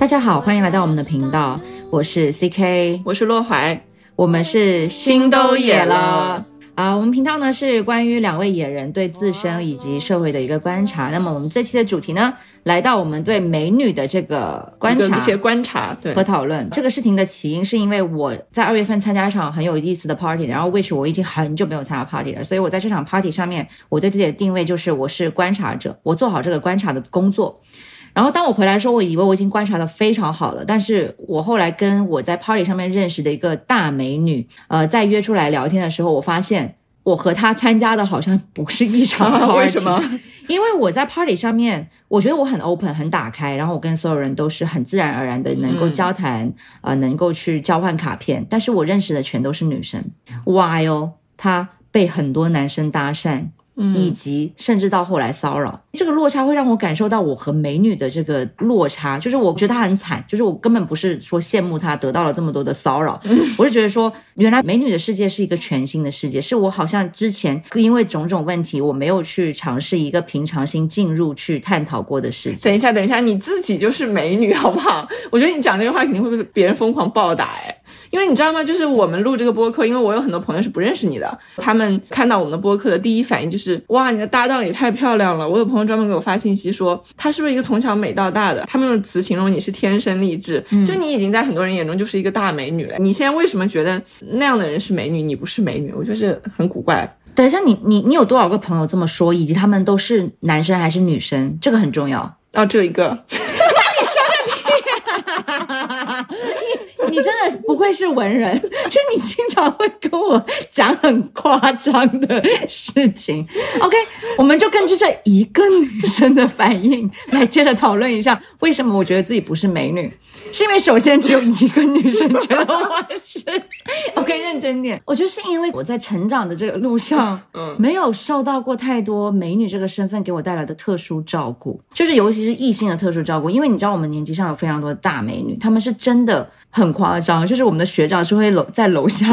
大家好，欢迎来到我们的频道，我是 CK，我是洛怀，我们是心都野了。啊，我们频道呢是关于两位野人对自身以及社会的一个观察。那么我们这期的主题呢，来到我们对美女的这个观察一些观察和讨论。这个事情的起因是因为我在二月份参加一场很有意思的 party，然后 which 我已经很久没有参加 party 了，所以我在这场 party 上面，我对自己的定位就是我是观察者，我做好这个观察的工作。然后当我回来的时候，我以为我已经观察的非常好了，但是我后来跟我在 party 上面认识的一个大美女，呃，在约出来聊天的时候，我发现我和她参加的好像不是一场。为什么？因为我在 party 上面，我觉得我很 open，很打开，然后我跟所有人都是很自然而然的能够交谈，呃，能够去交换卡片。但是我认识的全都是女生，while 她被很多男生搭讪。以及甚至到后来骚扰，这个落差会让我感受到我和美女的这个落差，就是我觉得她很惨，就是我根本不是说羡慕她得到了这么多的骚扰，我是觉得说原来美女的世界是一个全新的世界，是我好像之前因为种种问题我没有去尝试一个平常心进入去探讨过的事情。等一下，等一下，你自己就是美女好不好？我觉得你讲这句话肯定会被别人疯狂暴打哎。因为你知道吗？就是我们录这个播客，因为我有很多朋友是不认识你的，他们看到我们的播客的第一反应就是哇，你的搭档也太漂亮了。我有朋友专门给我发信息说，她是不是一个从小美到大的？他们用词形容你是天生丽质，就你已经在很多人眼中就是一个大美女了。你现在为什么觉得那样的人是美女，你不是美女？我觉得这很古怪。等一下，你你你有多少个朋友这么说？以及他们都是男生还是女生？这个很重要。哦，只有一个。你真的不愧是文人，就你经常会跟我讲很夸张的事情。OK，我们就根据这一个女生的反应来接着讨论一下，为什么我觉得自己不是美女。是因为首先只有一个女生觉得我是，OK，认真点。我觉得是因为我在成长的这个路上，嗯，没有受到过太多美女这个身份给我带来的特殊照顾，就是尤其是异性的特殊照顾。因为你知道我们年级上有非常多的大美女，她们是真的很夸张，就是我们的学长是会楼在楼下，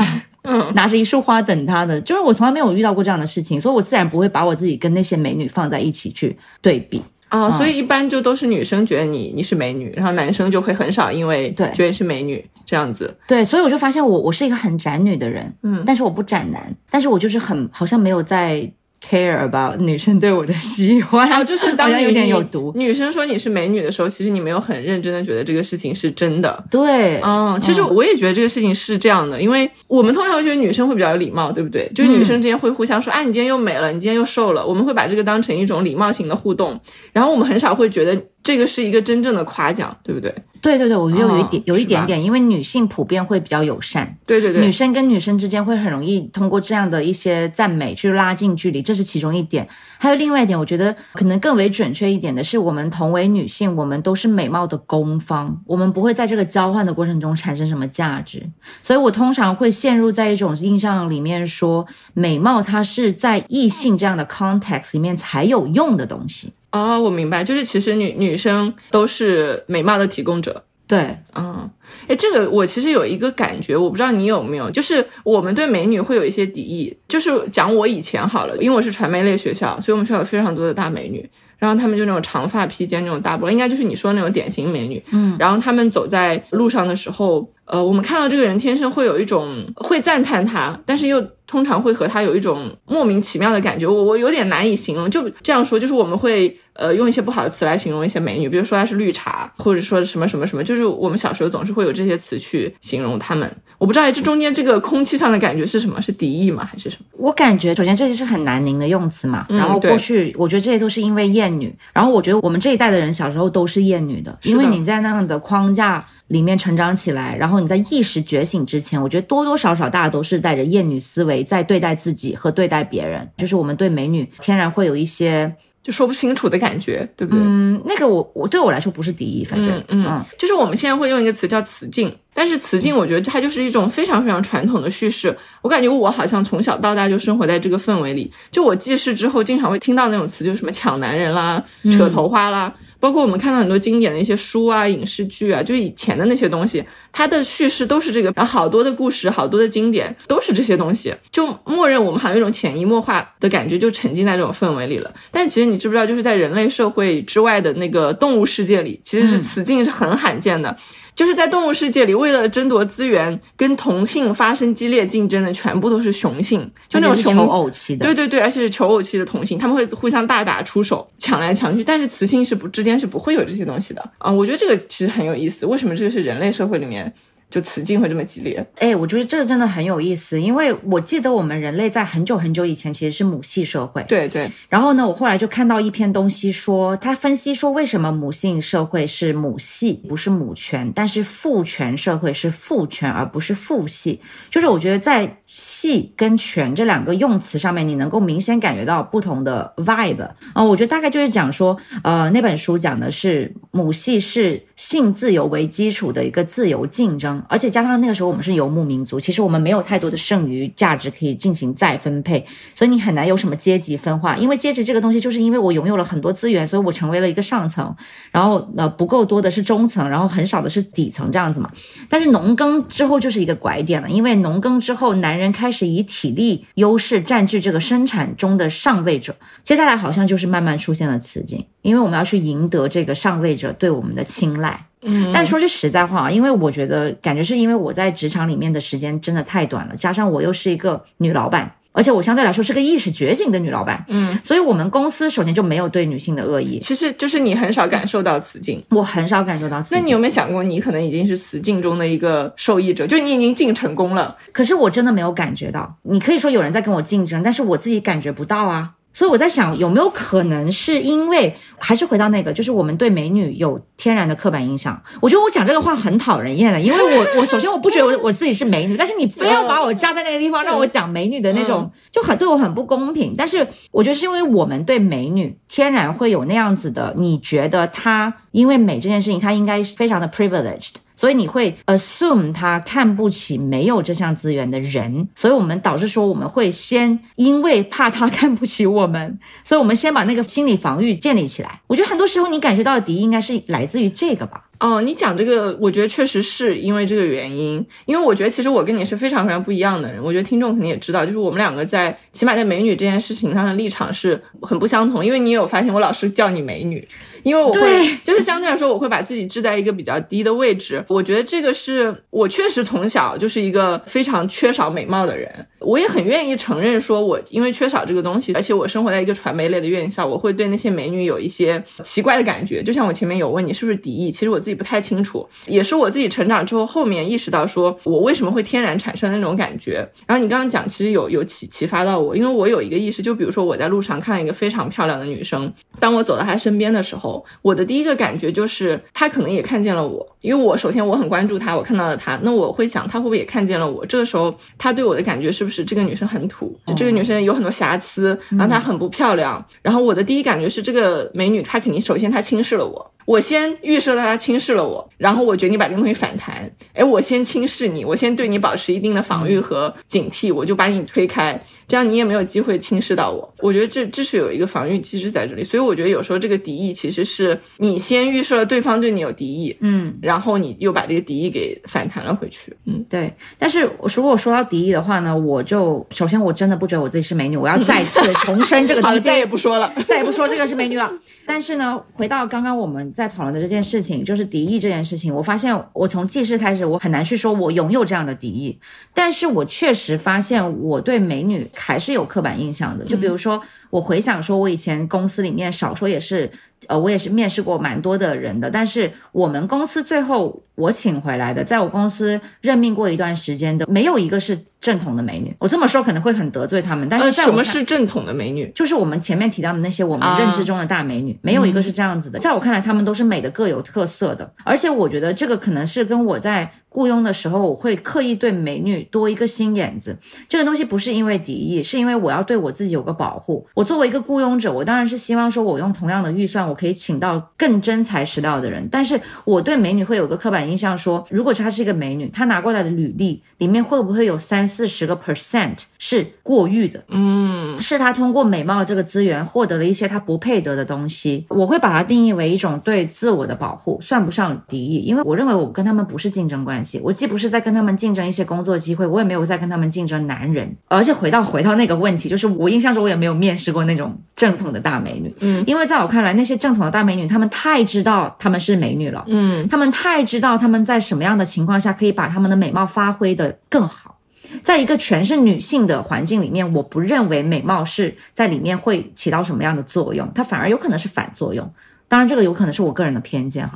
嗯，拿着一束花等他的。就是我从来没有遇到过这样的事情，所以我自然不会把我自己跟那些美女放在一起去对比。啊，所以一般就都是女生觉得你你是美女，然后男生就会很少因为对觉得是美女这样子。对，所以我就发现我我是一个很宅女的人，嗯，但是我不宅男，但是我就是很好像没有在。Care about 女生对我的喜欢，哦，就是当有点有毒。女生说你是美女的时候，其实你没有很认真的觉得这个事情是真的。对，嗯，其实我也觉得这个事情是这样的，因为我们通常会觉得女生会比较有礼貌，对不对？就是女生之间会互相说，啊，你今天又美了，你今天又瘦了，我们会把这个当成一种礼貌型的互动，然后我们很少会觉得。这个是一个真正的夸奖，对不对？对对对，我觉得有一点，有一点点，因为女性普遍会比较友善，对对对，女生跟女生之间会很容易通过这样的一些赞美去拉近距离，这是其中一点。还有另外一点，我觉得可能更为准确一点的是，我们同为女性，我们都是美貌的攻方，我们不会在这个交换的过程中产生什么价值，所以我通常会陷入在一种印象里面，说美貌它是在异性这样的 context 里面才有用的东西。哦，我明白，就是其实女女生都是美貌的提供者。对，嗯，哎，这个我其实有一个感觉，我不知道你有没有，就是我们对美女会有一些敌意。就是讲我以前好了，因为我是传媒类学校，所以我们学校有非常多的大美女，然后她们就那种长发披肩那种大波，应该就是你说那种典型美女。嗯，然后她们走在路上的时候，呃，我们看到这个人天生会有一种会赞叹他，但是又。通常会和他有一种莫名其妙的感觉，我我有点难以形容。就这样说，就是我们会呃用一些不好的词来形容一些美女，比如说她是绿茶，或者说什么什么什么，就是我们小时候总是会有这些词去形容她们。我不知道这中间这个空气上的感觉是什么？是敌意吗？还是什么？我感觉首先这些是很难宁的用词嘛。然后过去我觉得这些都是因为厌女，然后我觉得我们这一代的人小时候都是厌女的，因为你在那样的框架。里面成长起来，然后你在意识觉醒之前，我觉得多多少少大家都是带着厌女思维在对待自己和对待别人，就是我们对美女天然会有一些就说不清楚的感觉，对不对？嗯，那个我我对我来说不是敌意，反正嗯，就是我们现在会用一个词叫雌竞，但是雌竞我觉得它就是一种非常非常传统的叙事，我感觉我好像从小到大就生活在这个氛围里，就我记事之后经常会听到那种词，就是什么抢男人啦、扯头花啦。包括我们看到很多经典的一些书啊、影视剧啊，就以前的那些东西，它的叙事都是这个，然后好多的故事、好多的经典都是这些东西，就默认我们好像有一种潜移默化的感觉，就沉浸在这种氛围里了。但其实你知不知道，就是在人类社会之外的那个动物世界里，其实是雌竞是很罕见的。就是在动物世界里，为了争夺资源，跟同性发生激烈竞争的全部都是雄性，就那种雄求偶期的。对对对，而且是求偶期的同性，他们会互相大打出手，抢来抢去。但是雌性是不之间是不会有这些东西的啊！我觉得这个其实很有意思。为什么这个是人类社会里面？就雌竞会这么激烈？哎，我觉得这个真的很有意思，因为我记得我们人类在很久很久以前其实是母系社会。对对。然后呢，我后来就看到一篇东西说，他分析说为什么母性社会是母系，不是母权，但是父权社会是父权而不是父系。就是我觉得在系跟权这两个用词上面，你能够明显感觉到不同的 vibe 啊。我觉得大概就是讲说，呃，那本书讲的是母系是性自由为基础的一个自由竞争。而且加上那个时候我们是游牧民族，其实我们没有太多的剩余价值可以进行再分配，所以你很难有什么阶级分化。因为阶级这个东西，就是因为我拥有了很多资源，所以我成为了一个上层，然后呃不够多的是中层，然后很少的是底层这样子嘛。但是农耕之后就是一个拐点了，因为农耕之后，男人开始以体力优势占据这个生产中的上位者，接下来好像就是慢慢出现了雌竞，因为我们要去赢得这个上位者对我们的青睐。嗯，但说句实在话啊，因为我觉得感觉是因为我在职场里面的时间真的太短了，加上我又是一个女老板，而且我相对来说是个意识觉醒的女老板，嗯，所以我们公司首先就没有对女性的恶意，其实就是你很少感受到雌竞，我很少感受到。那你有没有想过，你可能已经是雌竞中的一个受益者，就是你已经竞成功了？可是我真的没有感觉到，你可以说有人在跟我竞争，但是我自己感觉不到啊。所以我在想，有没有可能是因为还是回到那个，就是我们对美女有天然的刻板印象。我觉得我讲这个话很讨人厌的，因为我 我首先我不觉得我我自己是美女，但是你非要把我架在那个地方让我讲美女的那种，就很对我很不公平。但是我觉得是因为我们对美女天然会有那样子的，你觉得她因为美这件事情，她应该非常的 privileged。所以你会 assume 他看不起没有这项资源的人，所以我们导致说我们会先因为怕他看不起我们，所以我们先把那个心理防御建立起来。我觉得很多时候你感觉到的敌意应该是来自于这个吧。哦，你讲这个，我觉得确实是因为这个原因。因为我觉得其实我跟你是非常非常不一样的人。我觉得听众肯定也知道，就是我们两个在起码在美女这件事情上的立场是很不相同。因为你有发现，我老是叫你美女，因为我会就是相对来说，我会把自己置在一个比较低的位置。我觉得这个是我确实从小就是一个非常缺少美貌的人。我也很愿意承认，说我因为缺少这个东西，而且我生活在一个传媒类的院校，我会对那些美女有一些奇怪的感觉。就像我前面有问你是不是敌意，其实我。自己不太清楚，也是我自己成长之后后面意识到，说我为什么会天然产生那种感觉。然后你刚刚讲，其实有有启启发到我，因为我有一个意识，就比如说我在路上看到一个非常漂亮的女生，当我走到她身边的时候，我的第一个感觉就是她可能也看见了我，因为我首先我很关注她，我看到了她，那我会想她会不会也看见了我？这个时候她对我的感觉是不是这个女生很土，就这个女生有很多瑕疵，然后她很不漂亮。然后我的第一感觉是这个美女她肯定首先她轻视了我。我先预设到他轻视了我，然后我决定把这个东西反弹。哎，我先轻视你，我先对你保持一定的防御和警惕，我就把你推开，这样你也没有机会轻视到我。我觉得这这是有一个防御机制在这里，所以我觉得有时候这个敌意其实是你先预设了对方对你有敌意，嗯，然后你又把这个敌意给反弹了回去，嗯，对。但是如果说到敌意的话呢，我就首先我真的不觉得我自己是美女，我要再次重申这个东西，再也不说了，再也不说这个是美女了。但是呢，回到刚刚我们在讨论的这件事情，就是敌意这件事情，我发现我从记事开始，我很难去说我拥有这样的敌意，但是我确实发现我对美女还是有刻板印象的。就比如说，我回想说，我以前公司里面少说也是，呃，我也是面试过蛮多的人的，但是我们公司最后我请回来的，在我公司任命过一段时间的，没有一个是。正统的美女，我这么说可能会很得罪他们，但是什么是正统的美女？就是我们前面提到的那些我们认知中的大美女，没有一个是这样子的。在我看来，她们都是美的各有特色的，而且我觉得这个可能是跟我在雇佣的时候，我会刻意对美女多一个心眼子。这个东西不是因为敌意，是因为我要对我自己有个保护。我作为一个雇佣者，我当然是希望说我用同样的预算，我可以请到更真材实料的人。但是我对美女会有个刻板印象，说如果她是一个美女，她拿过来的履历里面会不会有三四十个 percent？是过誉的，嗯是他通过美貌这个资源获得了一些他不配得的东西。我会把它定义为一种对自我的保护，算不上敌意，因为我认为我跟他们不是竞争关系，我既不是在跟他们竞争一些工作机会，我也没有在跟他们竞争男人。而且回到回到那个问题，就是我印象中我也没有面试过那种正统的大美女，嗯因为在我看来，那些正统的大美女，她们太知道她们是美女了，嗯她们太知道她们在什么样的情况下可以把她们的美貌发挥的更好。在一个全是女性的环境里面，我不认为美貌是在里面会起到什么样的作用，它反而有可能是反作用。当然，这个有可能是我个人的偏见哈。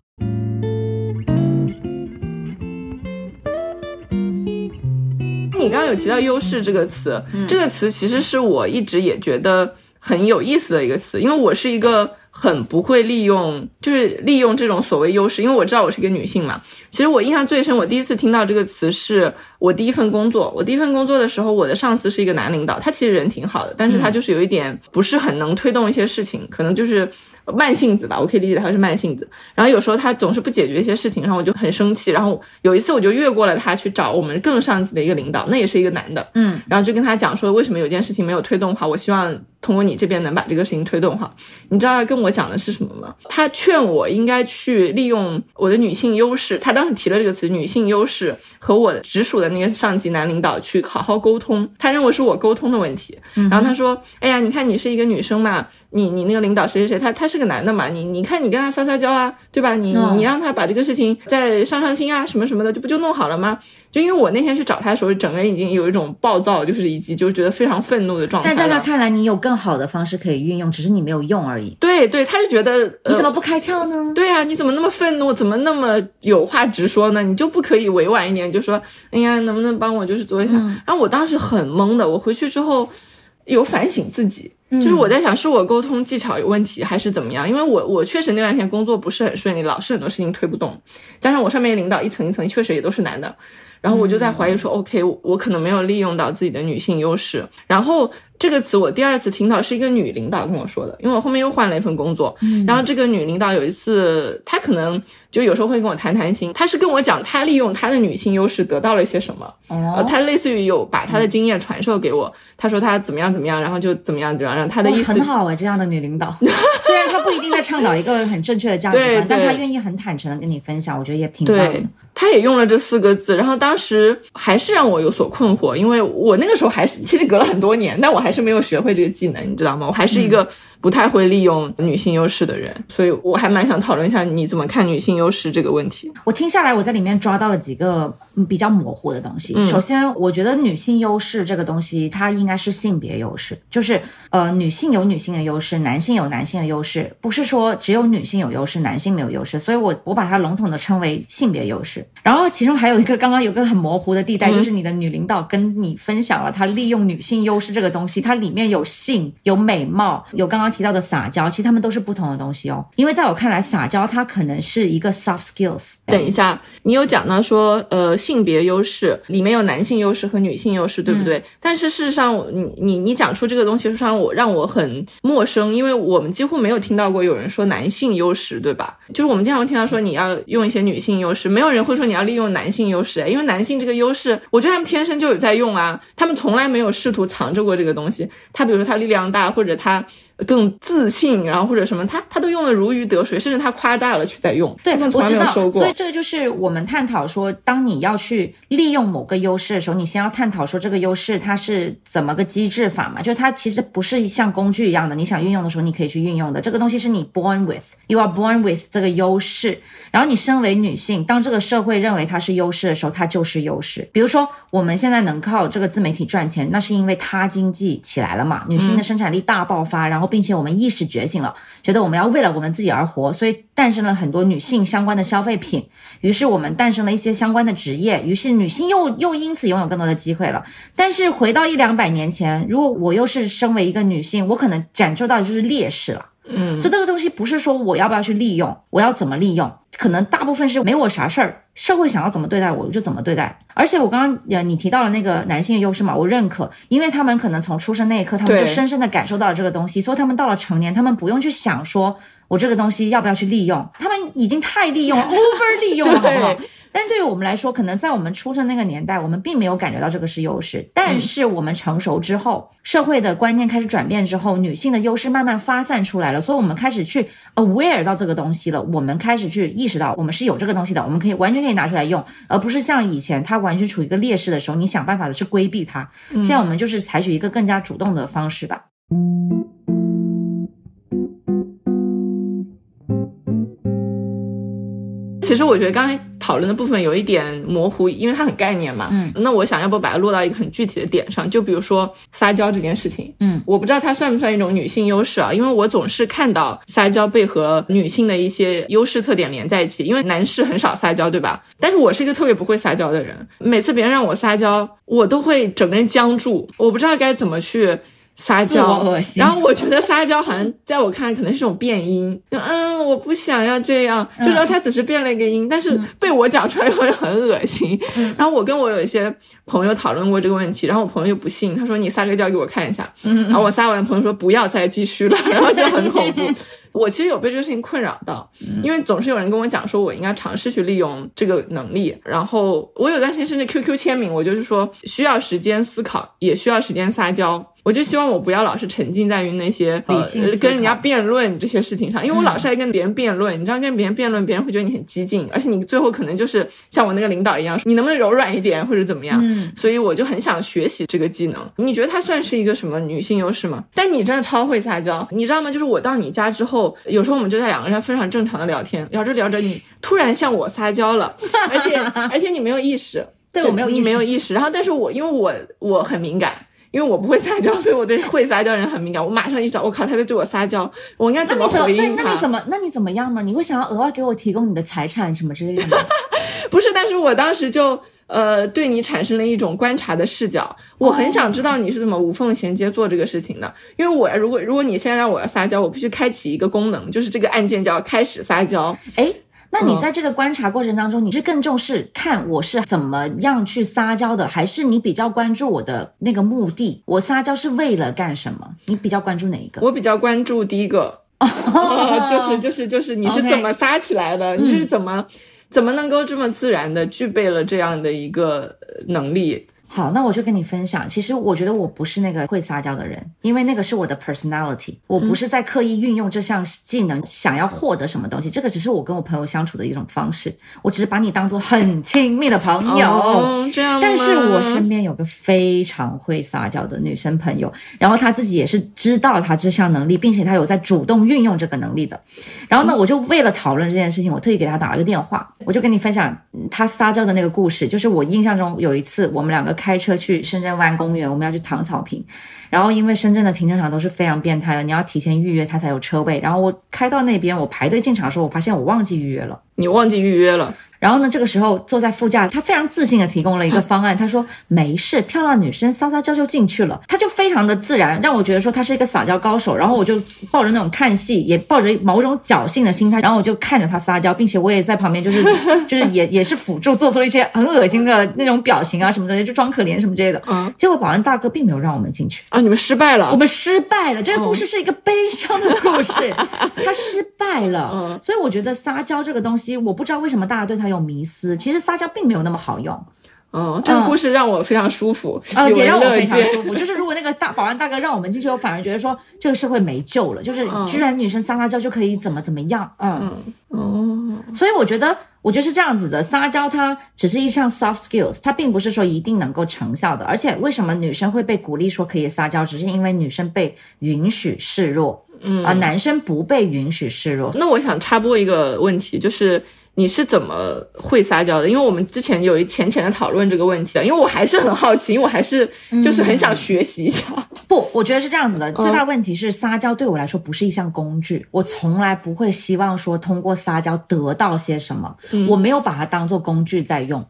你刚刚有提到“优势”这个词，这个词其实是我一直也觉得很有意思的一个词，因为我是一个很不会利用，就是利用这种所谓优势，因为我知道我是一个女性嘛。其实我印象最深，我第一次听到这个词是我第一份工作。我第一份工作的时候，我的上司是一个男领导，他其实人挺好的，但是他就是有一点不是很能推动一些事情，可能就是。慢性子吧，我可以理解他是慢性子。然后有时候他总是不解决一些事情，然后我就很生气。然后有一次我就越过了他去找我们更上级的一个领导，那也是一个男的，嗯，然后就跟他讲说为什么有件事情没有推动好，我希望通过你这边能把这个事情推动好。你知道他跟我讲的是什么吗？他劝我应该去利用我的女性优势，他当时提了这个词“女性优势”，和我直属的那个上级男领导去好好沟通。他认为是我沟通的问题。然后他说：“哎呀，你看你是一个女生嘛，你你那个领导谁谁谁，他他是个男的嘛，你你看你跟他撒撒娇啊，对吧？你哦你让他把这个事情再上上心啊，什么什么的，这不就弄好了吗？就因为我那天去找他的时候，整个人已经有一种暴躁，就是以及就觉得非常愤怒的状态但在他。看来，你有更好的方式可以运用，只是你没有用而已。对对，他就觉得呃你怎么不开窍呢？对啊，你怎么那么愤怒？怎么那么有话直说呢？你就不可以委婉一点，就说，哎呀，能不能帮我就是做一下？然后我当时很懵的，我回去之后有反省自己，就是我在想，是我沟通技巧有问题，还是怎么样？因为我我确实那两天工作不是很顺利，老是很多事情推不动，加上我上面领导一层一层确实也都是男的，然后我就在怀疑说、o k 我可能没有利用到自己的女性优势。然后这个词我第二次听到是一个女领导跟我说的，因为我后面又换了一份工作，然后这个女领导有一次，她可能就有时候会跟我谈谈心，她是跟我讲她利用她的女性优势得到了一些什么，她类似于有把她的经验传授给我，她说她怎么样怎么样，然后就怎么样怎么样，她的意思很好啊，这样的女领导，虽然她不一定在倡导一个很正确的价值观，但对她愿意很坦诚的跟你分享，我觉得也挺棒的对。，他也用了这四个字，然后当时还是让我有所困惑，因为我那个时候还是其实隔了很多年，但我还是没有学会这个技能，你知道吗？我还是一个不太会利用女性优势的人，所以我还蛮想讨论一下你怎么看女性优势这个问题。我听下来，我在里面抓到了几个嗯比较模糊的东西。首先，我觉得女性优势这个东西，它应该是性别优势，就是呃，女性有女性的优势，男性有男性的优势，不是说只有女性有优势，男性没有优势。所以我我把它笼统的称为性别优势。然后其中还有一个刚刚有个很模糊的地带，就是你的女领导跟你分享了她利用女性优势这个东西，它里面有性、有美貌、有刚刚提到的撒娇，其实他们都是不同的东西哦。因为在我看来，撒娇它可能是一个 soft skills。等一下，你有讲到说，呃，性别优势里面有男性优势和女性优势，对不对？但是事实上，你你你讲出这个东西，让我让我很陌生，因为我们几乎没有听到过有人说男性优势，对吧？就是我们经常会听到说你要用一些女性优势，没有人会说你要利用男性优势，因为男性这个优势，我觉得他们天生就有在用啊，他们从来没有试图藏着过这个东西。他比如说他力量大，或者他更自信，然后或者什么，他他都用的如鱼得水，甚至他夸大了去在用，对，我知道，所以。这个就是我们探讨说，当你要去利用某个优势的时候，你先要探讨说这个优势它是怎么个机制法嘛？就是它其实不是像工具一样的，你想运用的时候你可以去运用的。这个东西是你 born with，you are born with 这个优势。然后你身为女性，当这个社会认为它是优势的时候，它就是优势。比如说我们现在能靠这个自媒体赚钱，那是因为它经济起来了嘛，女性的生产力大爆发，然后并且我们意识觉醒了，觉得我们要为了我们自己而活，所以诞生了很多女性相关的消费品。于是我们诞生了一些相关的职业，于是女性又又因此拥有更多的机会了。但是回到一两百年前，如果我又是身为一个女性，我可能感受到就是劣势了。嗯，所以这个东西不是说我要不要去利用，我要怎么利用，可能大部分是没我啥事儿，社会想要怎么对待我，我就怎么对待。而且我刚刚呃你提到了那个男性的优势嘛，我认可，因为他们可能从出生那一刻，他们就深深的感受到了这个东西，所以他们到了成年，他们不用去想说我这个东西要不要去利用，他们已经太利用了，over 利用了，好不好？但对于我们来说，可能在我们出生那个年代，我们并没有感觉到这个是优势。但是我们成熟之后，社会的观念开始转变之后，女性的优势慢慢发散出来了，所以我们开始去 aware 到这个东西了。我们开始去意识到，我们是有这个东西的，我们可以完全可以拿出来用，而不是像以前它完全处于一个劣势的时候，你想办法的去规避它。现在我们就是采取一个更加主动的方式吧。其实我觉得刚才讨论的部分有一点模糊，因为它很概念嘛。嗯，那我想要不把它落到一个很具体的点上，就比如说撒娇这件事情。嗯，我不知道它算不算一种女性优势啊？因为我总是看到撒娇被和女性的一些优势特点连在一起，因为男士很少撒娇，对吧？但是我是一个特别不会撒娇的人，每次别人让我撒娇，我都会整个人僵住，我不知道该怎么去。撒娇，然后我觉得撒娇好像在我看来可能是种变音，嗯，我不想要这样，就说他只是变了一个音，但是被我讲出来会很恶心。然后我跟我有一些朋友讨论过这个问题，然后我朋友就不信，他说你撒个娇给我看一下，然后我撒完，朋友说不要再继续了，然后就很恐怖。我其实有被这个事情困扰到，因为总是有人跟我讲说我应该尝试去利用这个能力，然后我有段时间甚至 QQ 签名，我就是说需要时间思考，也需要时间撒娇。我就希望我不要老是沉浸在于那些理性跟人家辩论这些事情上，因为我老是爱跟别人辩论，你知道跟别人辩论，别人会觉得你很激进，而且你最后可能就是像我那个领导一样，你能不能柔软一点或者怎么样？嗯，所以我就很想学习这个技能。你觉得它算是一个什么女性优势吗？但你真的超会撒娇，你知道吗？就是我到你家之后，有时候我们就在两个人非常正常的聊天，聊着聊着，你突然向我撒娇了，而且 而且你没有意识，对我没有你没有意识，然后但是我因为我我很敏感。因为我不会撒娇，所以我对会撒娇人很敏感。我马上意识到，我靠，他在对我撒娇，我应该怎么回应他？那你怎么？那你怎么样呢？你会想要额外给我提供你的财产什么之类的吗？不是，但是我当时就呃对你产生了一种观察的视角，我很想知道你是怎么无缝衔接做这个事情的。因为我如果如果你现在让我要撒娇，我必须开启一个功能，就是这个按键叫开始撒娇。哎。那你在这个观察过程当中，你是更重视看我是怎么样去撒娇的，还是你比较关注我的那个目的？我撒娇是为了干什么？你比较关注哪一个？我比较关注第一个，就是就是就是你是怎么撒起来的？你是怎么怎么能够这么自然的具备了这样的一个能力？好，那我就跟你分享。其实我觉得我不是那个会撒娇的人，因为那个是我的 personality。我不是在刻意运用这项技能想要获得什么东西，这个只是我跟我朋友相处的一种方式。我只是把你当做很亲密的朋友，这样。但是我身边有个非常会撒娇的女生朋友，然后她自己也是知道她这项能力，并且她有在主动运用这个能力的。然后呢，我就为了讨论这件事情，我特意给她打了个电话，我就跟你分享她撒娇的那个故事。就是我印象中有一次，我们两个。开车去深圳湾公园，我们要去躺草坪，然后因为深圳的停车场都是非常变态的，你要提前预约它才有车位。然后我开到那边，我排队进场的时候，我发现我忘记预约了。你忘记预约了？然后呢，这个时候坐在副驾，他非常自信的提供了一个方案。他说没事，漂亮女生撒撒娇就进去了。他就非常的自然，让我觉得说他是一个撒娇高手。然后我就抱着那种看戏，也抱着某种侥幸的心态，然后我就看着他撒娇，并且我也在旁边，就是 就是也也是辅助做出了一些很恶心的那种表情啊什么的，就装可怜什么之类的。嗯。结果保安大哥并没有让我们进去啊！你们失败了。我们失败了。这个故事是一个悲伤的故事，他失败了。嗯。所以我觉得撒娇这个东西，我不知道为什么大家对他有迷思。其实撒娇并没有那么好用，嗯，这个故事让我非常舒服，嗯，也让我非常舒服。就是如果那个大保安大哥让我们进去，我反而觉得说这个社会没救了。就是居然女生撒撒娇就可以怎么怎么样，嗯，哦，所以我觉得，我觉得是这样子的，撒娇它只是一项 soft skills，它并不是说一定能够成效的。而且为什么女生会被鼓励说可以撒娇，只是因为女生被允许示弱，嗯啊，男生不被允许示弱。那我想插播一个问题，就是。你是怎么会撒娇的？因为我们之前有一浅浅的讨论这个问题的，因为我还是很好奇，因为我还是就是很想学习一下。不，我觉得是这样子的，最大问题是撒娇对我来说不是一项工具，我从来不会希望说通过撒娇得到些什么，我没有把它当做工具在用。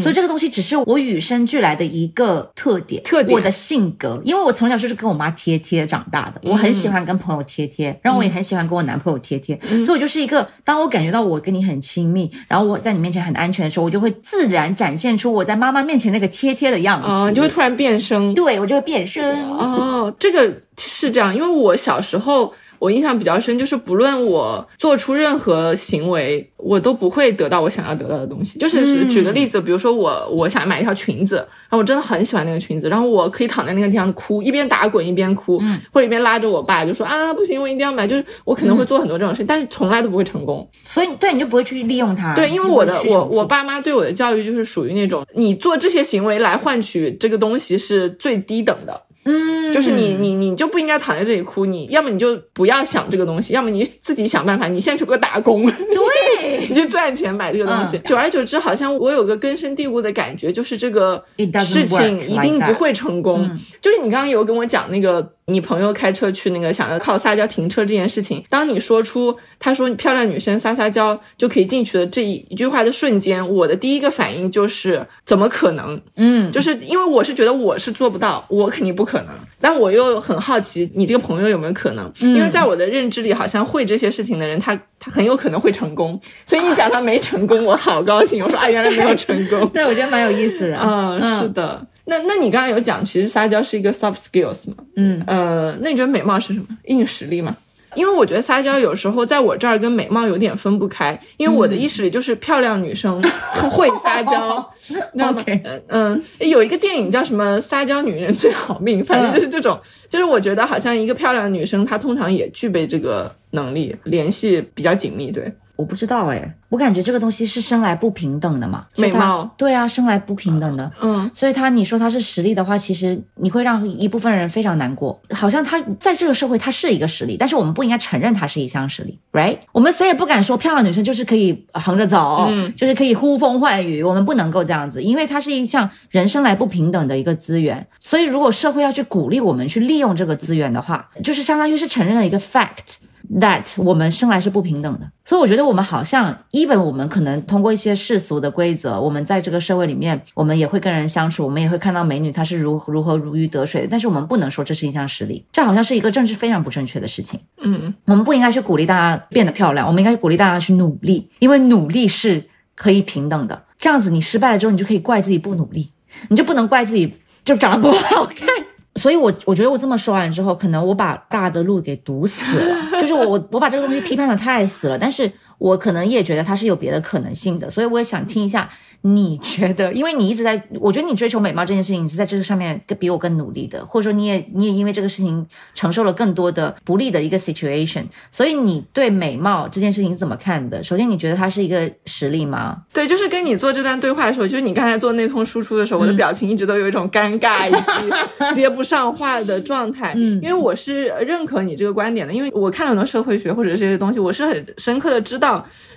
所以这个东西只是我与生俱来的一个特点，特点，我的性格，因为我从小就是跟我妈贴贴长大的，我很喜欢跟朋友贴贴，然后我也很喜欢跟我男朋友贴贴，所以我就是一个，当我感觉到我跟你很亲密，然后我在你面前很安全的时候，我就会自然展现出我在妈妈面前那个贴贴的样子，啊，就会突然变声，对我就会变声，哦，这个是这样，因为我小时候。我印象比较深，就是不论我做出任何行为，我都不会得到我想要得到的东西。就是举个例子，比如说我我想买一条裙子，然后我真的很喜欢那个裙子，然后我可以躺在那个地方哭，一边打滚一边哭，或者一边拉着我爸就说啊不行，我一定要买。就是我可能会做很多这种事情，但是从来都不会成功。所以对你就不会去利用它。对，因为我的我我爸妈对我的教育就是属于那种，你做这些行为来换取这个东西是最低等的。嗯，就是你你你就不应该躺在这里哭，你要么你就不要想这个东西，要么你自己想办法，你现在去给我打工，对，你就赚钱买这个东西。久而久之，好像我有个根深蒂固的感觉，就是这个事情一定不会成功。就是你刚刚有跟我讲那个。你朋友开车去那个想要靠撒娇停车这件事情，当你说出他说漂亮女生撒撒娇就可以进去的这一一句话的瞬间，我的第一个反应就是怎么可能？嗯，就是因为我是觉得我是做不到，我肯定不可能。但我又很好奇你这个朋友有没有可能？因为在我的认知里，好像会这些事情的人，他他很有可能会成功。所以你讲他没成功，我好高兴。我说啊，原来没有成功。对，我觉得蛮有意思的。嗯，是的。那那你刚刚有讲，其实撒娇是一个 soft skills 嘛？嗯，呃，那你觉得美貌是什么？硬实力吗？因为我觉得撒娇有时候在我这儿跟美貌有点分不开，因为我的意识里就是漂亮女生会撒娇，你知道吗？嗯，有一个电影叫什么《撒娇女人最好命》，反正就是这种，就是我觉得好像一个漂亮女生她通常也具备这个能力，联系比较紧密，对。我不知道哎，我感觉这个东西是生来不平等的嘛，美貌。对啊，生来不平等的，嗯，所以他你说他是实力的话，其实你会让一部分人非常难过，好像他在这个社会他是一个实力，但是我们不应该承认他是一项实力，right？我们谁也不敢说漂亮女生就是可以横着走，就是可以呼风唤雨，我们不能够这样子，因为它是一项人生来不平等的一个资源，所以如果社会要去鼓励我们去利用这个资源的话，就是相当于是承认了一个 fact。That 我们生来是不平等的，所以我觉得我们好像，even 我们可能通过一些世俗的规则，我们在这个社会里面，我们也会跟人相处，我们也会看到美女她是如如何如鱼得水的，但是我们不能说这是一项实力，这好像是一个政治非常不正确的事情。嗯，我们不应该去鼓励大家变得漂亮，我们应该鼓励大家去努力，因为努力是可以平等的。这样子你失败了之后，你就可以怪自己不努力，你就不能怪自己就长得不好看。所以，我我觉得我这么说完之后，可能我把大的路给堵死了，就是我我我把这个东西批判的太死了，但是我可能也觉得它是有别的可能性的，所以我也想听一下。你觉得，因为你一直在，我觉得你追求美貌这件事情，你是在这个上面更比我更努力的，或者说你也你也因为这个事情承受了更多的不利的一个 situation，所以你对美貌这件事情是怎么看的？首先，你觉得它是一个实力吗？对，就是跟你做这段对话的时候，就是你刚才做那通输出的时候，我的表情一直都有一种尴尬以及接不上话的状态。嗯，因为我是认可你这个观点的，因为我看了很多社会学或者这些东西，我是很深刻的知道，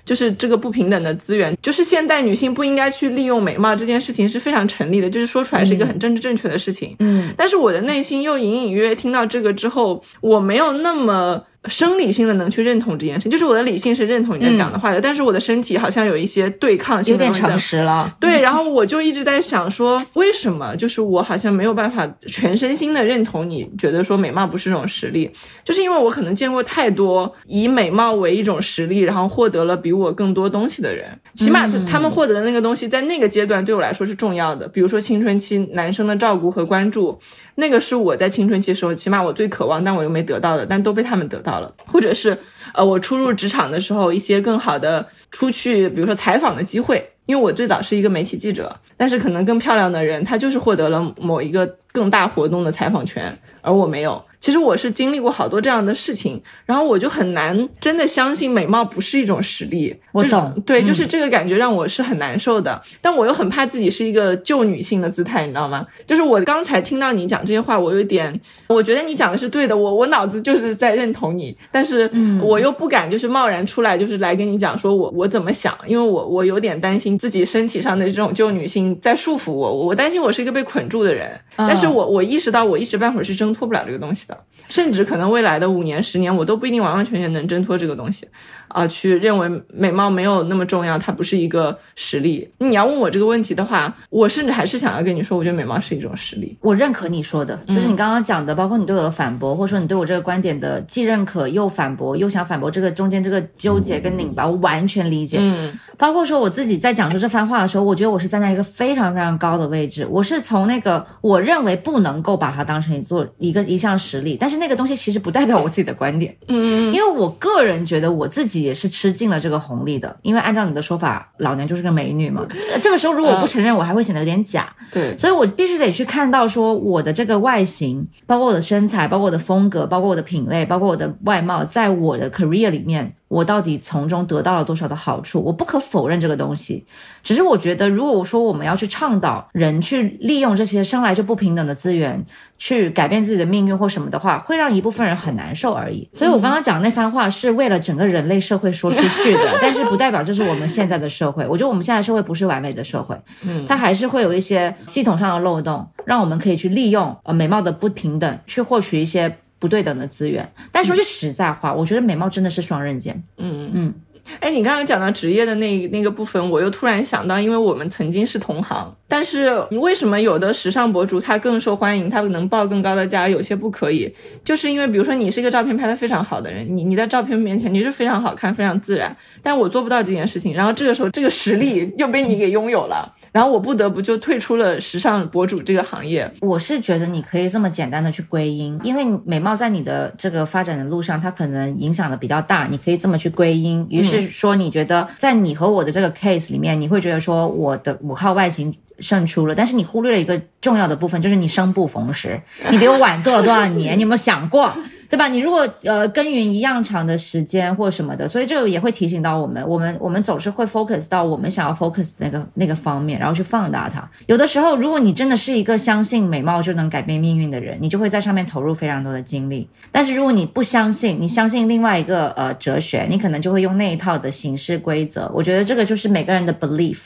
就是这个不平等的资源，就是现代女性不应该。去利用美貌这件事情是非常成立的，就是说出来是一个很政治正确的事情。嗯，但是我的内心又隐隐约约听到这个之后，我没有那么。生理性的能去认同这件事，就是我的理性是认同你在讲的话的，但是我的身体好像有一些对抗性，有点诚实了。对，然后我就一直在想说，为什么就是我好像没有办法全身心的认同你觉得说美貌不是一种实力，就是因为我可能见过太多以美貌为一种实力，然后获得了比我更多东西的人，起码他们获得的那个东西在那个阶段对我来说是重要的，比如说青春期男生的照顾和关注。那个是我在青春期时候，起码我最渴望，但我又没得到的，但都被他们得到或者是，呃，我初入职场的时候，一些更好的出去，比如说采访的机会，因为我最早是一个媒体记者，但是可能更漂亮的人，他就是获得了某一个更大活动的采访权，而我没有。其实我是经历过好多这样的事情，然后我就很难真的相信美貌不是一种实力。我懂，对，就是这个感觉让我是很难受的。但我又很怕自己是一个旧女性的姿态，你知道吗？就是我刚才听到你讲这些话，我有点，我觉得你讲的是对的，我我脑子就是在认同你，但是我又不敢就是贸然出来，就是来跟你讲说我我怎么想，因为我我有点担心自己身体上的这种旧女性在束缚我，我担心我是一个被捆住的人。但是我我意识到我一时半会儿是挣脱不了这个东西的。甚至可能未来的五年、十年，我都不一定完完全全能挣脱这个东西，啊，去认为美貌没有那么重要，它不是一个实力。你要问我这个问题的话，我甚至还是想要跟你说，我觉得美貌是一种实力。我认可你说的，就是你刚刚讲的，包括你对我的反驳，或者说你对我这个观点的既认可又反驳，又想反驳，这个中间这个纠结跟拧巴，我完全理解。嗯，包括说我自己在讲述这番话的时候，我觉得我是站在一个非常非常高的位置，我是从那个我认为不能够把它当成一座一个一项实。实力，但是那个东西其实不代表我自己的观点。嗯，因为我个人觉得我自己也是吃尽了这个红利的，因为按照你的说法，老娘就是个美女嘛。这个时候如果我不承认，我还会显得有点假。对，所以我必须得去看到说我的这个外形，包括我的身材，包括我的风格，包括我的品类，包括我的外貌，在我的 career 里面。我到底从中得到了多少的好处？我不可否认这个东西，只是我觉得，如果说我们要去倡导人去利用这些生来就不平等的资源去改变自己的命运或什么的话，会让一部分人很难受而已。所以我刚刚讲那番话是为了整个人类社会说出去的，但是不代表这是我们现在的社会。我觉得我们现在社会不是完美的社会，嗯，它还是会有一些系统上的漏洞，让我们可以去利用呃美貌的不平等去获取一些。不对等的资源，但说句实在话，我觉得美貌真的是双刃剑。嗯嗯。哎，你刚刚讲到职业的那那个部分，我又突然想到，因为我们曾经是同行，但是你为什么有的时尚博主他更受欢迎，他能报更高的价，有些不可以？就是因为比如说你是一个照片拍的非常好的人，你你在照片面前你是非常好看、非常自然，但我做不到这件事情，然后这个时候这个实力又被你给拥有了，然后我不得不就退出了时尚博主这个行业。我是觉得你可以这么简单的去归因，因为美貌在你的这个发展的路上，它可能影响的比较大，你可以这么去归因，于是。是说，你觉得在你和我的这个 case 里面，你会觉得说我的五号外形胜出了，但是你忽略了一个重要的部分，就是你生不逢时，你比我晚做了多少年，你有没有想过？对吧？你如果呃耕耘一样长的时间或什么的，所以这个也会提醒到我们，我们我们总是会 focus 到我们想要 focus 那个那个方面，然后去放大它。有的时候，如果你真的是一个相信美貌就能改变命运的人，你就会在上面投入非常多的精力。但是如果你不相信，你相信另外一个呃哲学，你可能就会用那一套的形式规则。我觉得这个就是每个人的 belief，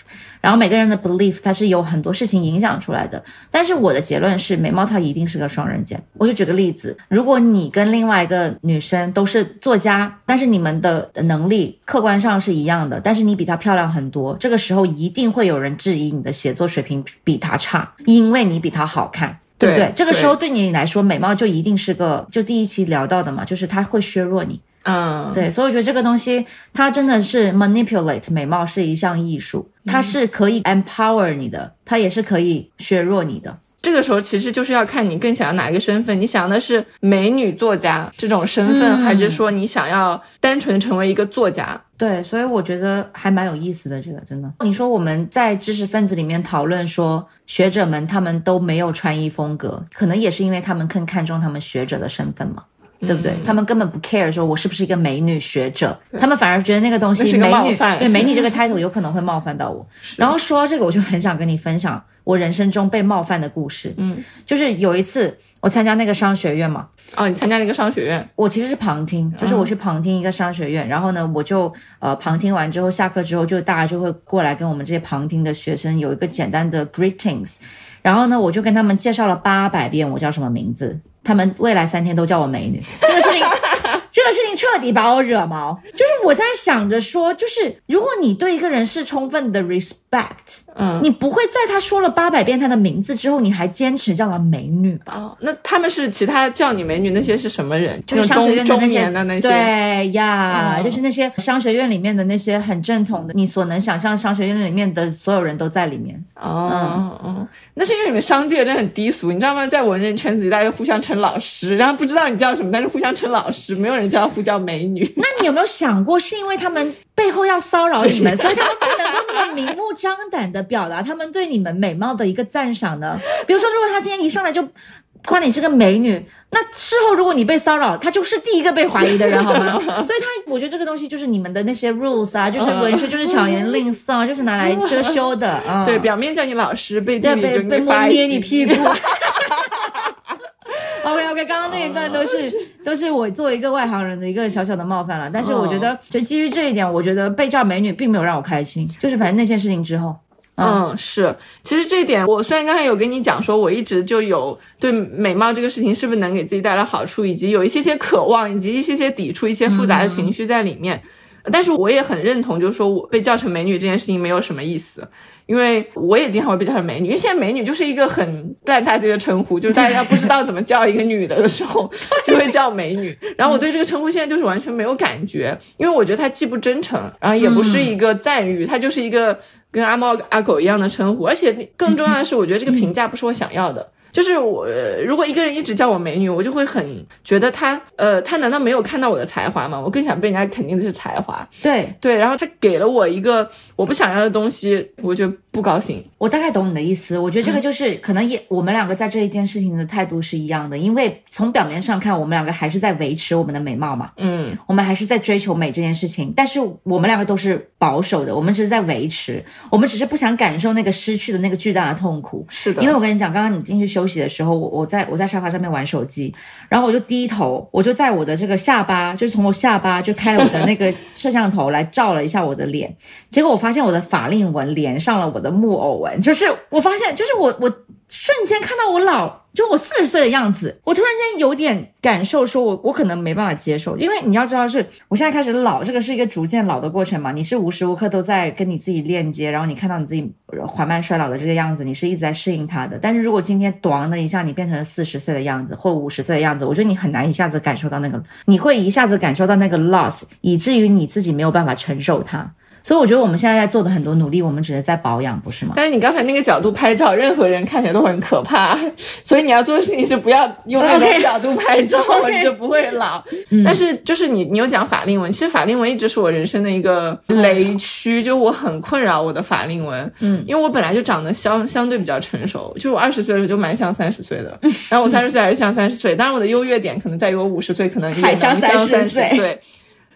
然后每个人的 belief 它是有很多事情影响出来的。但是我的结论是，美貌它一定是个双刃剑。我就举个例子，如果你跟另外一个女生都是作家，但是你们的能力客观上是一样的，但是你比她漂亮很多，这个时候一定会有人质疑你的写作水平比她差，因为你比她好看，对不对？这个时候对你来说，美貌就一定是个，就第一期聊到的嘛，就是它会削弱你，嗯，对，所以我觉得这个东西它真的是 manipulate 美貌是一项艺术，它是可以 empower 你的，它也是可以削弱你的。这个时候其实就是要看你更想要哪一个身份，你想要的是美女作家这种身份，还是说你想要单纯成为一个作家？对，所以我觉得还蛮有意思的。这个真的，你说我们在知识分子里面讨论说学者们他们都没有穿衣风格，可能也是因为他们更看重他们学者的身份嘛。对不对？他们根本不 care 说我是不是一个美女学者，他们反而觉得那个东西美女对美女这个 title 有可能会冒犯到我。然后说到这个，我就很想跟你分享我人生中被冒犯的故事。嗯，就是有一次我参加那个商学院嘛。哦，你参加了一个商学院？我其实是旁听，就是我去旁听一个商学院。然后呢，我就呃旁听完之后，下课之后就大家就会过来跟我们这些旁听的学生有一个简单的 greetings。然后呢，我就跟他们介绍了八百遍我叫什么名字。他们未来三天都叫我美女，这个事情，这个事情彻底把我惹毛。就是我在想着说，就是如果你对一个人是充分的 respect。嗯，你不会在他说了八百遍他的名字之后，你还坚持叫他美女吧？哦，那他们是其他叫你美女那些是什么人？就是商学院的那些，对呀，就是那些商学院里面的那些很正统的，你所能想象商学院里面的所有人都在里面。哦哦，那是因为你们商界真的很低俗，你知道吗？在文人圈子里，大家互相称老师，然后不知道你叫什么，但是互相称老师，没有人叫呼叫美女。那你有没有想过，是因为他们背后要骚扰你们，所以他们不能够那么明目张胆的？表达他们对你们美貌的一个赞赏呢？比如说，如果他今天一上来就夸你是个美女，那事后如果你被骚扰，他就是第一个被怀疑的人，好吗？所以，他我觉得这个东西就是你们的那些 rules 啊，就是文学就是巧言令色，就是拿来遮羞的 啊。对，表面叫你老师，背地里就被摸捏你屁股。OK OK，刚刚那一段都是都是我作为一个外行人的一个小小的冒犯了，但是我觉得就基于这一点，我觉得被叫美女并没有让我开心，就是反正那件事情之后，嗯，是，其实这一点我虽然刚才有跟你讲说，我一直就有对美貌这个事情是不是能给自己带来好处，以及有一些些渴望，以及一些些抵触，一些复杂的情绪在里面，但是我也很认同，就是说我被叫成美女这件事情没有什么意思。因为我也经常会被叫成美女，因为现在美女就是一个很烂大街的称呼，就是大家不知道怎么叫一个女的的时候，就会叫美女。然后我对这个称呼现在就是完全没有感觉，因为我觉得它既不真诚，然后也不是一个赞誉，它就是一个跟阿猫阿狗一样的称呼。而且更重要的是，我觉得这个评价不是我想要的。就是我呃如果一个人一直叫我美女，我就会很觉得他呃他难道没有看到我的才华吗？我更想被人家肯定的是才华。对对，然后他给了我一个我不想要的东西，我就不高兴。我大概懂你的意思。我觉得这个就是、可能也我们两个在这一件事情的态度是一样的，因为从表面上看，我们两个还是在维持我们的美貌嘛。嗯，我们还是在追求美这件事情，但是我们两个都是保守的，我们只是在维持，我们只是不想感受那个失去的那个巨大的痛苦。是的，因为我跟你讲，刚刚你进去休息的时候，我我在我在沙发上面玩手机，然后我就低头，我就在我的这个下巴，就是从我下巴就开了我的那个摄像头来照了一下我的脸，结果我发现我的法令纹连上了我的木偶纹，就是我发现，就是我我瞬间看到我老，就我四十岁的样子，我突然间有点感受，说我我可能没办法接受，因为你要知道是，我现在开始老，这个是一个逐渐老的过程嘛，你是无时无刻都在跟你自己链接，然后你看到你自己缓慢衰老的这个样子，你是一直在适应它的。但是如果今天短的一下你变成了四十岁的样子或五十岁的样子，我觉得你很难一下子感受到那个，你会一下子感受到那个 loss，以至于你自己没有办法承受它。所以我觉得我们现在在做的很多努力，我们只是在保养，不是吗？但是你刚才那个角度拍照，任何人看起来都很可怕，所以你要做的事情是不要用那种角度拍照 你就不会老。嗯但是就是你，你有讲法令纹，其实法令纹一直是我人生的一个雷区，就我很困扰我的法令纹。嗯，因为我本来就长得相相对比较成熟，就我二十岁的时候就蛮像三十岁的，然后我三十岁还是像三十岁，当然我的优越点可能在于我五十岁可能也能像30三十岁。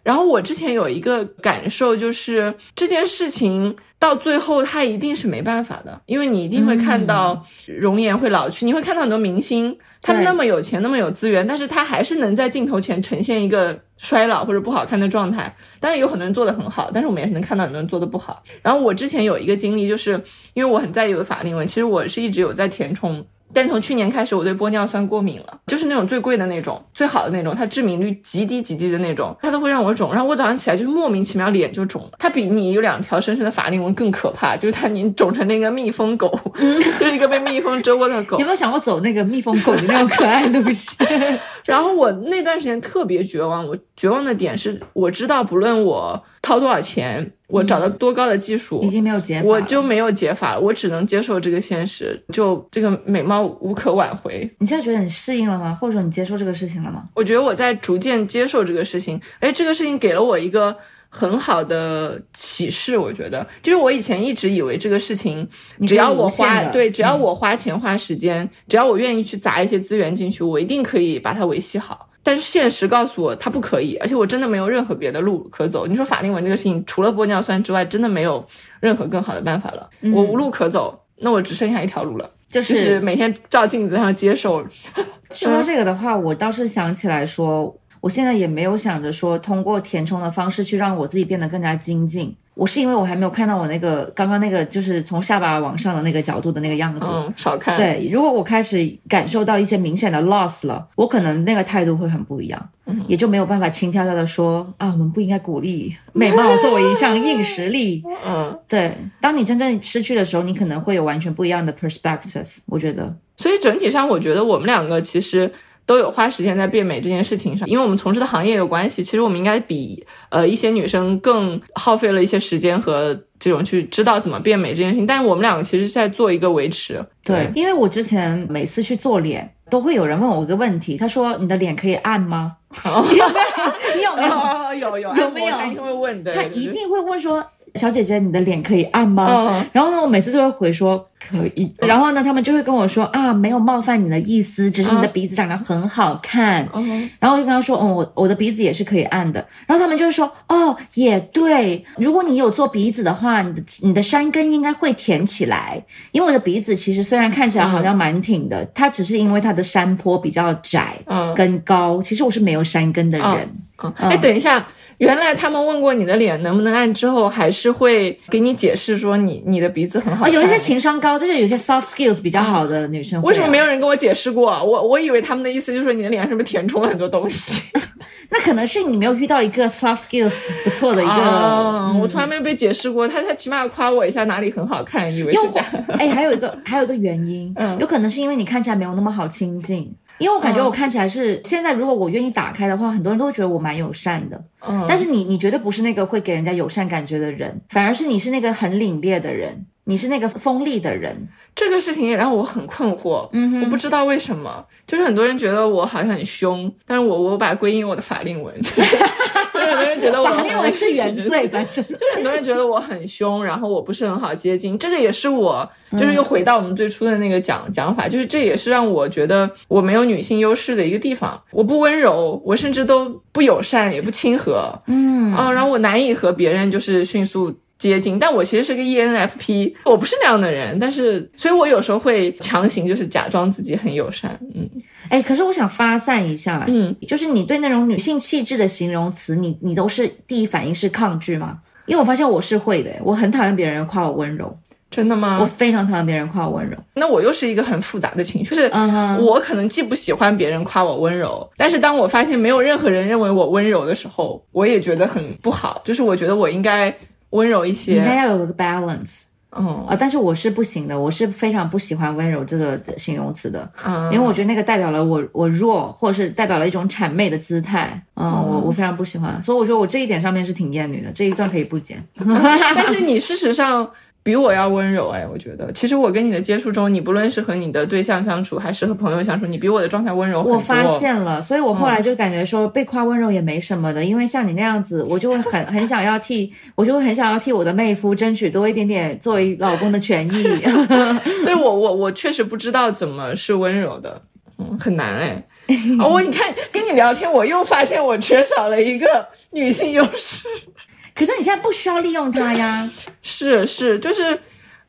然后我之前有一个感受，就是这件事情到最后它一定是没办法的，因为你一定会看到容颜会老去，你会看到很多明星，他们那么有钱，那么有资源，但是他还是能在镜头前呈现一个衰老或者不好看的状态。当然有很多人做的很好，但是我们也是能看到很多人做的不好。然后我之前有一个经历，就是因为我很在意我的法令纹，其实我是一直有在填充。但从去年开始，我对玻尿酸过敏了，就是那种最贵的那种、最好的那种，它致敏率极低极低的那种，它都会让我肿。然后我早上起来就是莫名其妙脸就肿了，它比你有两条深深的法令纹更可怕，就是它你肿成那个蜜蜂狗，就是一个被蜜蜂蛰过的狗有。没有想过走那个蜜蜂狗的那种可爱路线？然后我那段时间特别绝望，我绝望的点是，我知道不论我掏多少钱，我找到多高的技术，已经没有解法，我就没有解法了，我只能接受这个现实，就这个美貌无可挽回。你现在觉得你适应了吗？或者说你接受这个事情了吗？我觉得我在逐渐接受这个事情，哎这个事情给了我一个很好的启示。我觉得，就是我以前一直以为这个事情，只要我花对，只要我花钱花时间，只要我愿意去砸一些资源进去，我一定可以把它维系好。但是现实告诉我，它不可以，而且我真的没有任何别的路可走。你说法令纹这个事情，除了玻尿酸之外，真的没有任何更好的办法了。我无路可走，那我只剩下一条路了，就就是是每天照镜子上接受。说到这个的话，我倒是想起来说，我现在也没有想着说通过填充的方式去让我自己变得更加精进。我是因为我还没有看到我那个刚刚那个就是从下巴往上的那个角度的那个样子。嗯，少看。对，如果我开始感受到一些明显的 loss 了，我可能那个态度会很不一样，也就没有办法轻飘飘的说啊，我们不应该鼓励美貌作为一项硬实力。嗯。对，当你真正失去的时候，你可能会有完全不一样的 perspective。我觉得，所以整体上，我觉得我们两个其实都有花时间在变美这件事情上，因为我们从事的行业有关系。其实我们应该比呃一些女生更耗费了一些时间和这种去知道怎么变美这件事情。但是我们两个其实是在做一个维持。对，因为我之前每次去做脸，都会有人问我一个问题，他说：“你的脸可以按吗？”你有没有？你有没有？哦，有有有没有他一定会问的，他一定会问说：“小姐姐，你的脸可以按吗？”嗯然后呢，我每次都会回说可以。然后呢，他们就会跟我说啊，没有冒犯你的意思，只是你的鼻子长得很好看。嗯然后我就跟他说，嗯，我我的鼻子也是可以按的。然后他们就会说，哦，也对，如果你有做鼻子的话，你的你的山根应该会挺起来，因为我的鼻子其实虽然看起来好像蛮挺的，它只是因为它的山坡比较窄嗯跟高，其实我是没有山根的人。嗯，哎，等一下。原来他们问过你的脸能不能按之后，还是会给你解释说你你的鼻子很好哦，看。有一些情商高，就是有些 soft skills 比较好的女生啊、为什么没有人跟我解释过？我我以为他们的意思就是说你的脸上是不是填充了很多东西？那可能是你没有遇到一个 soft skills 不错的一个。啊，我从来没有被解释过。他他起码要夸我一下哪里很好看，以为是又假。哎，还有一个还有一个原因，嗯有可能是因为你看起来没有那么好亲近。因为我感觉我看起来是、现在，如果我愿意打开的话，很多人都会觉得我蛮友善的。嗯但是你你绝对不是那个会给人家友善感觉的人，反而是你是那个很凛冽的人。你是那个锋利的人。这个事情也让我很困惑，嗯我不知道为什么，就是很多人觉得我好像很凶，但是我我把它归因我的法令纹，就是很多人觉得我法令纹是原罪，反正。就是很多人觉得我很凶，然后我不是很好接近，这个也是我，就是又回到我们最初的那个讲讲法，就是这也是让我觉得我没有女性优势的一个地方。我不温柔，我甚至都不友善，也不亲和，嗯。啊，然后我难以和别人就是迅速。接近，但我其实是个 ENFP，我不是那样的人，但是，所以我有时候会强行就是假装自己很友善，嗯，哎，可是我想发散一下，嗯，就是你对那种女性气质的形容词，你你都是第一反应是抗拒吗？因为我发现我是会的，我很讨厌别人夸我温柔，真的吗？我非常讨厌别人夸我温柔。那我又是一个很复杂的情绪，就是我可能既不喜欢别人夸我温柔，但是当我发现没有任何人认为我温柔的时候，我也觉得很不好，就是我觉得我应该温柔一些。应该，要有个 balance 嗯啊，但是我是不行的，我是非常不喜欢温柔这个形容词的，嗯，因为我觉得那个代表了我我弱，或者是代表了一种谄媚的姿态，嗯，我我非常不喜欢，所以我觉得我这一点上面是挺厌女的，这一段可以不剪。但是你事实上比我要温柔哎，我觉得，其实我跟你的接触中，你不论是和你的对象相处，还是和朋友相处，你比我的状态温柔很多。我发现了，所以我后来就感觉说被夸温柔也没什么的，因为像你那样子，我就会很很想要替，我就会很想要替我的妹夫争取多一点点作为老公的权益。对我我我确实不知道怎么是温柔的，嗯，很难哎。哦，我你看跟你聊天，我又发现我缺少了一个女性优势。可是你现在不需要利用它呀，是是，就是，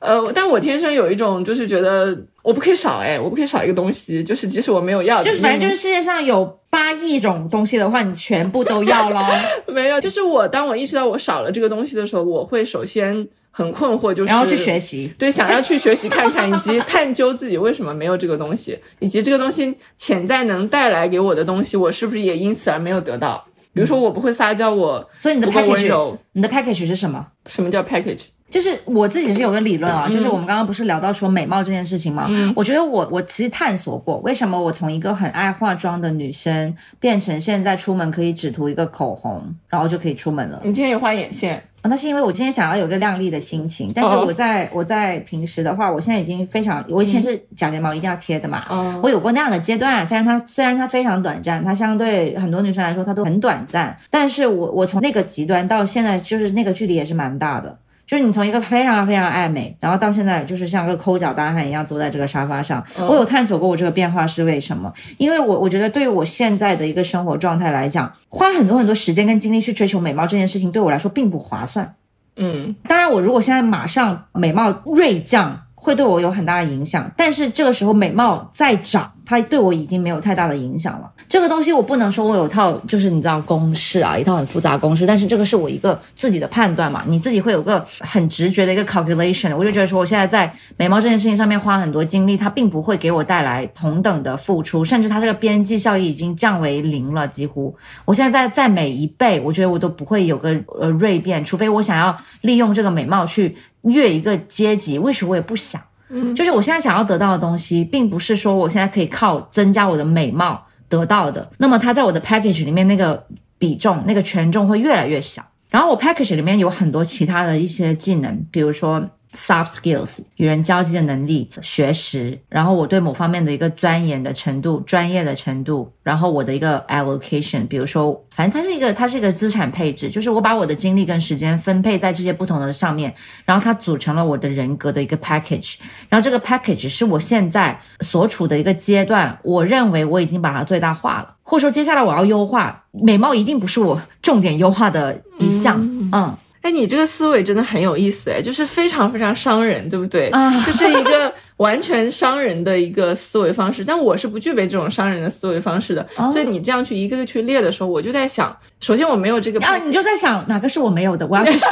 呃，但我天生有一种就是觉得我不可以少哎，我不可以少一个东西，就是即使我没有要，就是反正就是世界上有八亿种东西的话，你全部都要咯。没有，就是我当我意识到我少了这个东西的时候，我会首先很困惑，就是然后去学习。对，想要去学习看看，以及 探究自己为什么没有这个东西，以及这个东西潜在能带来给我的东西，我是不是也因此而没有得到？比如说，我不会撒娇，我所以你的 package，你的 package 是什么？什么叫 package？就是我自己是有个理论啊，就是我们刚刚不是聊到说美貌这件事情嘛，我觉得我我其实探索过，为什么我从一个很爱化妆的女生变成现在出门可以只涂一个口红，然后就可以出门了。你今天有画眼线？啊，那是因为我今天想要有个亮丽的心情，但是哦。我在、我在平时的话，我现在已经非常，我以前是假睫毛一定要贴的嘛，嗯我有过那样的阶段，虽然它虽然它非常短暂，它相对很多女生来说它都很短暂，但是我我从那个极端到现在，就是那个距离也是蛮大的。就是你从一个非常非常爱美，然后到现在就是像个抠脚大汉一样坐在这个沙发上，我有探索过我这个变化是为什么？因为我我觉得对于我现在的一个生活状态来讲，花很多很多时间跟精力去追求美貌这件事情对我来说并不划算。嗯，当然，我如果现在马上美貌锐降，会对我有很大的影响。但是这个时候美貌再涨，它对我已经没有太大的影响了。这个东西我不能说我有套，就是你知道公式啊，一套很复杂公式。但是这个是我一个自己的判断嘛，你自己会有个很直觉的一个 calculation。我就觉得说，我现在在美貌这件事情上面花很多精力，它并不会给我带来同等的付出，甚至它这个边际效益已经降为零了，几乎。我现在在在每一倍，我觉得我都不会有个呃锐变，除非我想要利用这个美貌去越一个阶级，为什么我也不想？嗯，就是我现在想要得到的东西，并不是说我现在可以靠增加我的美貌得到的，那么它在我的 package 里面那个比重、那个权重会越来越小。然后我 package 里面有很多其他的一些技能，比如说 soft skills 与人交际的能力、学识，然后我对某方面的一个钻研的程度、专业的程度，然后我的一个 allocation，比如说，反正它是一个它是一个资产配置，就是我把我的精力跟时间分配在这些不同的上面，然后它组成了我的人格的一个 package，然后这个 package 是我现在所处的一个阶段，我认为我已经把它最大化了，或者说接下来我要优化，美貌一定不是我重点优化的一项，嗯哎，你这个思维真的很有意思哎，就是非常非常伤人，对不对？啊这是一个 完全伤人的一个思维方式，但我是不具备这种伤人的思维方式的，哦所以你这样去一个个去列的时候，我就在想，首先我没有这个啊，你就在想哪个是我没有的，我要去学。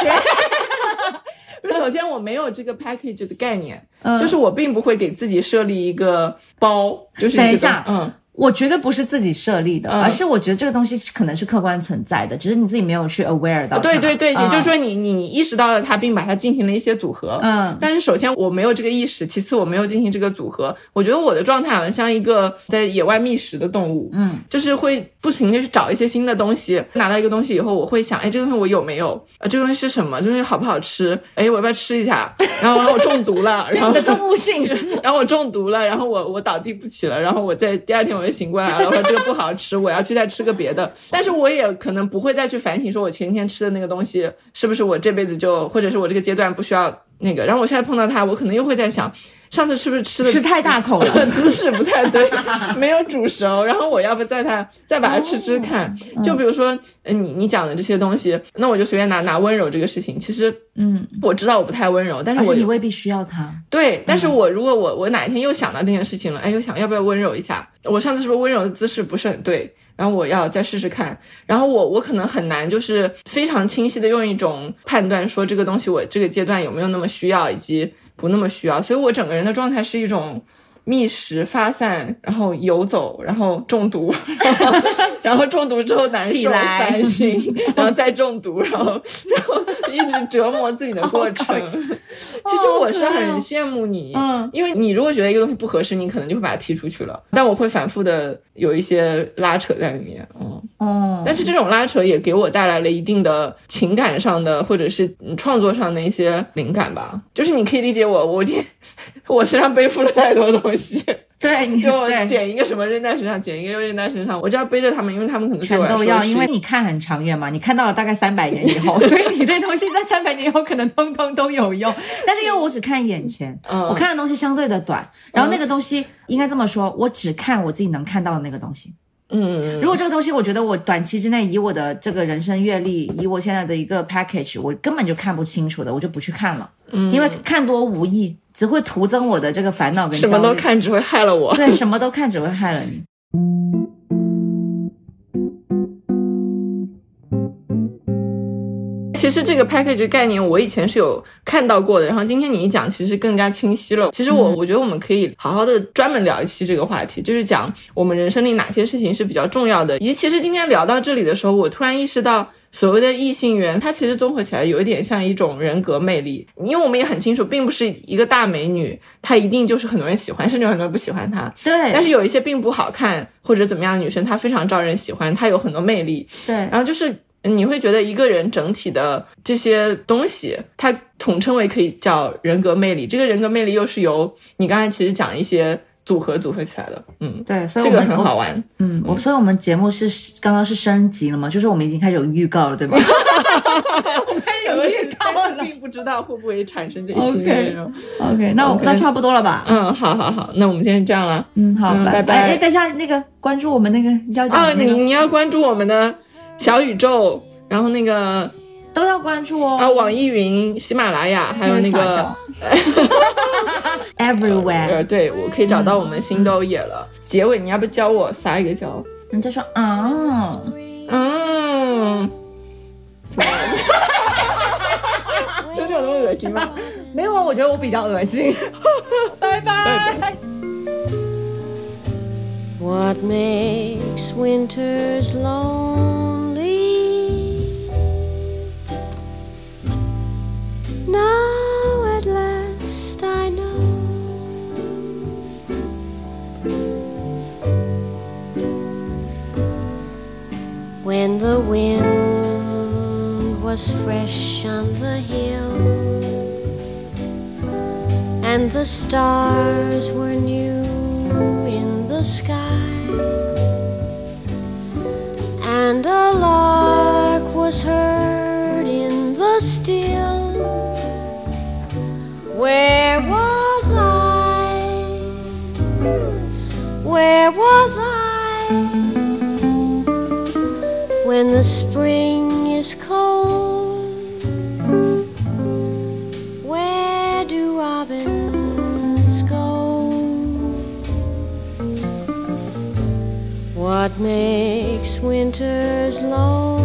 首先我没有这个 package 的概念，嗯就是我并不会给自己设立一个包，就是一个等一下嗯，我绝对不是自己设立的，嗯而是我觉得这个东西是可能是客观存在的，只是你自己没有去 aware 到它。对对对，也嗯就是说你你意识到了它，并把它进行了一些组合。嗯但是首先我没有这个意识，其次我没有进行这个组合。我觉得我的状态好像像一个在野外觅食的动物，嗯，就是会不停的去找一些新的东西。拿到一个东西以后，我会想，哎，这个东西我有没有？呃，这个东西是什么？这个东西好不好吃？哎，我要不要吃一下？然后我中毒了，然后你的动物性，然后我中毒了，然后我我倒地不起了，然后我在第二天我就醒过来了，我说这个不好吃，我要去再吃个别的。但是我也可能不会再去反省，说我前一天吃的那个东西是不是我这辈子就，或者是我这个阶段不需要那个。然后我现在碰到它，我可能又会在想，上次是不是吃的吃太大口了。姿势不太对，没有煮熟，然后我要不再它再把它吃吃看？就比如说，呃你你讲的这些东西，那我就随便拿拿温柔这个事情，其实嗯，我知道我不太温柔，但是我你未必需要它。对，但是我如果我我哪一天又想到这件事情了，哎，又想要不要温柔一下？我上次是不是温柔的姿势不是很对？然后我要再试试看。然后我我可能很难就是非常清晰的用一种判断说这个东西我这个阶段有没有那么需要，以及不那么需要。所以我整个人的状态是一种。觅食、发散，然后游走，然后中毒，然后 然后中毒之后难受、起来反省，然后再中毒，然后然后一直折磨自己的过 程。其实我是很羡慕你，嗯因为你如果觉得一个东西不合适，你可能就会把它踢出去了。但我会反复的有一些拉扯在里面，嗯。哦，但是这种拉扯也给我带来了一定的情感上的或者是嗯创作上的一些灵感吧。就是你可以理解我，我 我身上背负了太多东西，对，你就我捡一个什么扔在身上，捡一个又扔在身上，我就要背着他们，因为他们可能对全都要，因为你看很长远嘛，你看到了大概三百年以后，所以你这东西在三百年以后可能通通都有用。但是因为我只看眼前，嗯我看的东西相对的短，然后那个东西应该这么说，我只看我自己能看到的那个东西。嗯，如果这个东西，我觉得我短期之内以我的这个人生阅历，以我现在的一个 package，我根本就看不清楚的，我就不去看了，嗯，因为看多无益，只会徒增我的这个烦恼跟什么都看只会害了我。对，什么都看只会害了你。其实这个 package 概念我以前是有看到过的，然后今天你一讲，其实更加清晰了。其实我、我觉得我们可以好好的专门聊一期这个话题，就是讲我们人生里哪些事情是比较重要的。以及其实今天聊到这里的时候，我突然意识到。所谓的异性缘，它其实综合起来有一点像一种人格魅力，因为我们也很清楚，并不是一个大美女，她一定就是很多人喜欢，甚至很多人不喜欢她。对，但是有一些并不好看或者怎么样的女生，她非常招人喜欢，她有很多魅力。对然后就是你会觉得一个人整体的这些东西，它统称为可以叫人格魅力。这个人格魅力又是由你刚才其实讲一些组合组合起来的，嗯，对，所以这个很好玩。嗯，我所以我们节目是刚刚是升级了嘛？就是我们已经开始有预告了，对吗？我们开始有预告但是了。并不知道会不会产生这些内容。OK，那我那差不多了吧？嗯，好好好，那我们今天这样了。嗯，好，嗯拜拜哎，哎等一下，那个关注我们那个要讲啊，你你要关注我们的小宇宙，然后那个都要关注哦。啊，网易云、喜马拉雅，还有那个。everywhere，呃，对，我可以找到我们新豆野了。结尾你要不教我撒一个娇？你就说啊，嗯，真的有那么恶心吗？没有啊，我觉得我比较恶心。拜拜。What makes winters lonely? Now at last I know. When the wind was fresh on the hill and the stars were new in the sky, and a lark was heard when the spring is cold? Where do robins go? What makes winters lonely?